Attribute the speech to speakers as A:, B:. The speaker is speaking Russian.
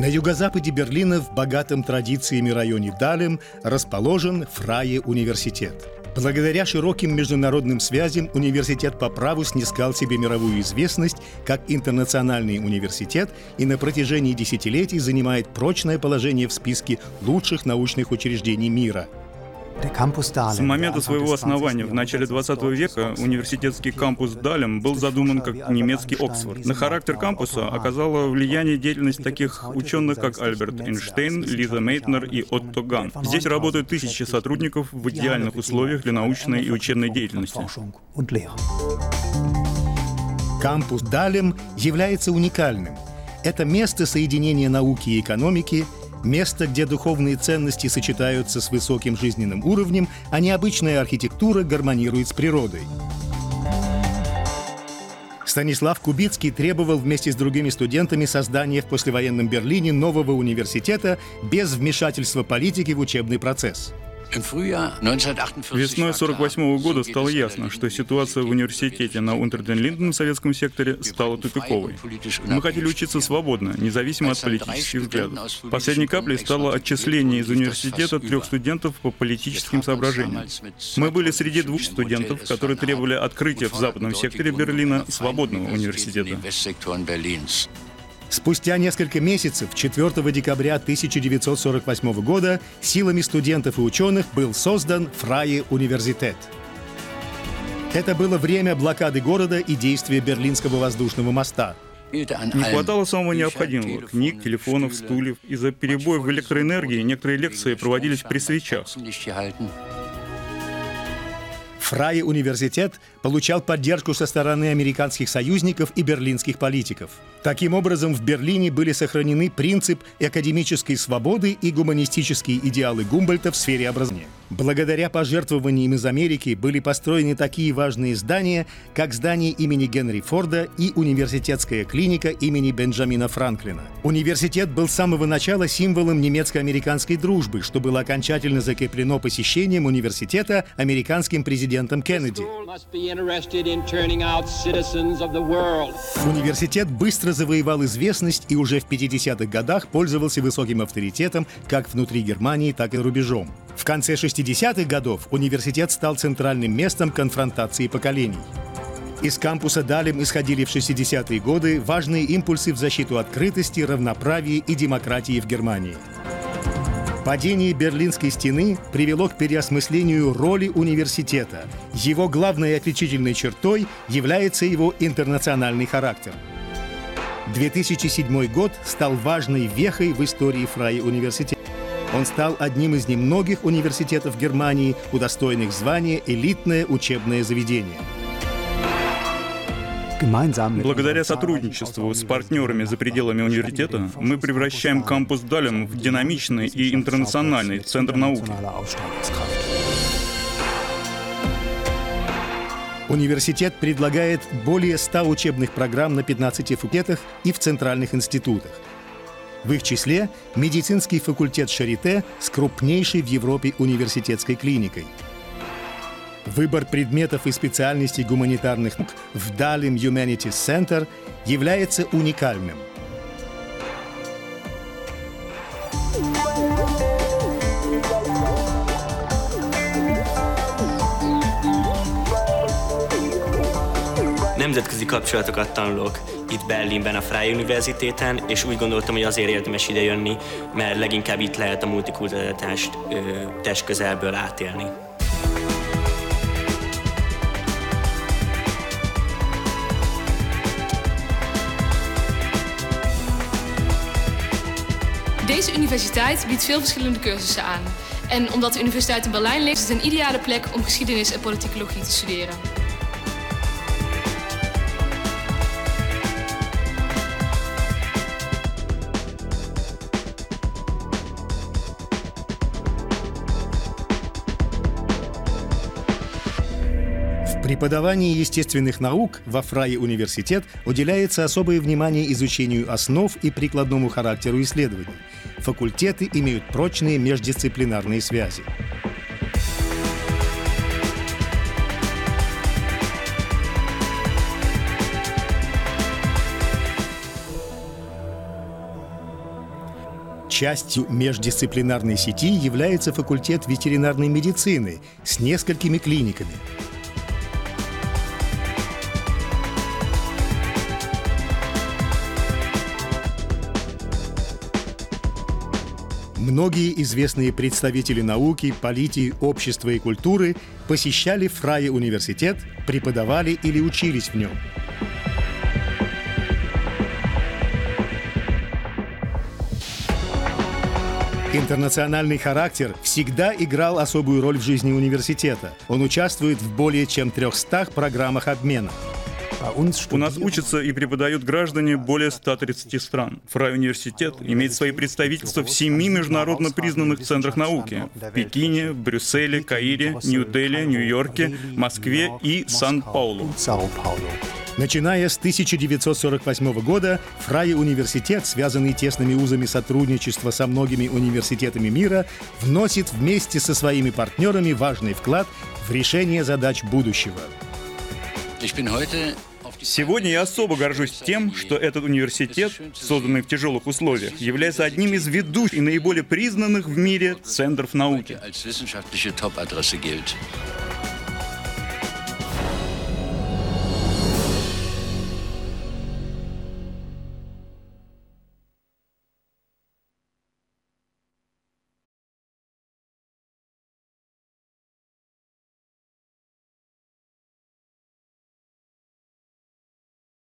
A: На юго-западе Берлина в богатом традициями районе Далем расположен Фрае университет. Благодаря широким международным связям университет по праву снискал себе мировую известность как интернациональный университет и на протяжении десятилетий занимает прочное положение в списке лучших научных учреждений мира –
B: с момента своего основания в начале 20 века университетский кампус Далем был задуман как немецкий Оксфорд. На характер кампуса оказала влияние деятельность таких ученых, как Альберт Эйнштейн, Лиза Мейтнер и Отто Ган. Здесь работают тысячи сотрудников в идеальных условиях для научной и учебной деятельности.
A: Кампус Далем является уникальным. Это место соединения науки и экономики – Место, где духовные ценности сочетаются с высоким жизненным уровнем, а необычная архитектура гармонирует с природой. Станислав Кубицкий требовал вместе с другими студентами создания в послевоенном Берлине нового университета без вмешательства политики в учебный процесс.
B: Весной 1948 года стало ясно, что ситуация в университете на Унтерден-Линден в советском секторе стала тупиковой. Мы хотели учиться свободно, независимо от политических взглядов. Последней каплей стало отчисление из университета трех студентов по политическим соображениям. Мы были среди двух студентов, которые требовали открытия в западном секторе Берлина свободного университета.
A: Спустя несколько месяцев, 4 декабря 1948 года, силами студентов и ученых был создан Фрае университет. Это было время блокады города и действия Берлинского воздушного моста.
B: Не хватало самого необходимого – книг, телефонов, стульев. Из-за перебоев в электроэнергии некоторые лекции проводились при свечах.
A: Фрай университет получал поддержку со стороны американских союзников и берлинских политиков. Таким образом, в Берлине были сохранены принцип академической свободы и гуманистические идеалы Гумбольта в сфере образования. Благодаря пожертвованиям из Америки были построены такие важные здания, как здание имени Генри Форда и университетская клиника имени Бенджамина Франклина. Университет был с самого начала символом немецко-американской дружбы, что было окончательно закреплено посещением университета американским президентом Кеннеди. Университет быстро завоевал известность и уже в 50-х годах пользовался высоким авторитетом как внутри Германии, так и рубежом. В конце 60-х годов университет стал центральным местом конфронтации поколений. Из кампуса Далем исходили в 60-е годы важные импульсы в защиту открытости, равноправия и демократии в Германии. Падение Берлинской стены привело к переосмыслению роли университета. Его главной отличительной чертой является его интернациональный характер. 2007 год стал важной вехой в истории Фрай университета. Он стал одним из немногих университетов Германии, удостоенных звания «элитное учебное заведение».
B: Благодаря сотрудничеству с партнерами за пределами университета мы превращаем кампус Далем в динамичный и интернациональный центр науки.
A: Университет предлагает более 100 учебных программ на 15 факультетах и в центральных институтах – в их числе медицинский факультет Шарите с крупнейшей в Европе университетской клиникой. Выбор предметов и специальностей гуманитарных наук в Далим Humanities Center является уникальным.
C: Nemzetközi kapcsolatokat tanulok, itt Berlinben a Freie Universitéten, és úgy gondoltam, hogy azért érdemes ide jönni, mert leginkább itt lehet a multikulturalitást testközelből átélni.
D: Deze universiteit biedt veel verschillende cursussen aan. En omdat de universiteit in Berlijn ligt, is het een ideale plek om geschiedenis en politicologie te studeren.
A: Преподавании естественных наук во Фрае университет уделяется особое внимание изучению основ и прикладному характеру исследований. Факультеты имеют прочные междисциплинарные связи. Частью междисциплинарной сети является факультет ветеринарной медицины с несколькими клиниками. Многие известные представители науки, политики, общества и культуры посещали Фрае университет, преподавали или учились в нем. Интернациональный характер всегда играл особую роль в жизни университета. Он участвует в более чем 300 программах обмена.
B: У нас учатся и преподают граждане более 130 стран. Фрай университет имеет свои представительства в семи международно признанных центрах науки — в Пекине, Брюсселе, Каире, Нью-Дели, Нью-Йорке, Москве и Сан-Паулу.
A: Начиная с 1948 года, Фрай университет, связанный тесными узами сотрудничества со многими университетами мира, вносит вместе со своими партнерами важный вклад в решение задач будущего.
B: Сегодня я особо горжусь тем, что этот университет, созданный в тяжелых условиях, является одним из ведущих и наиболее признанных в мире центров науки.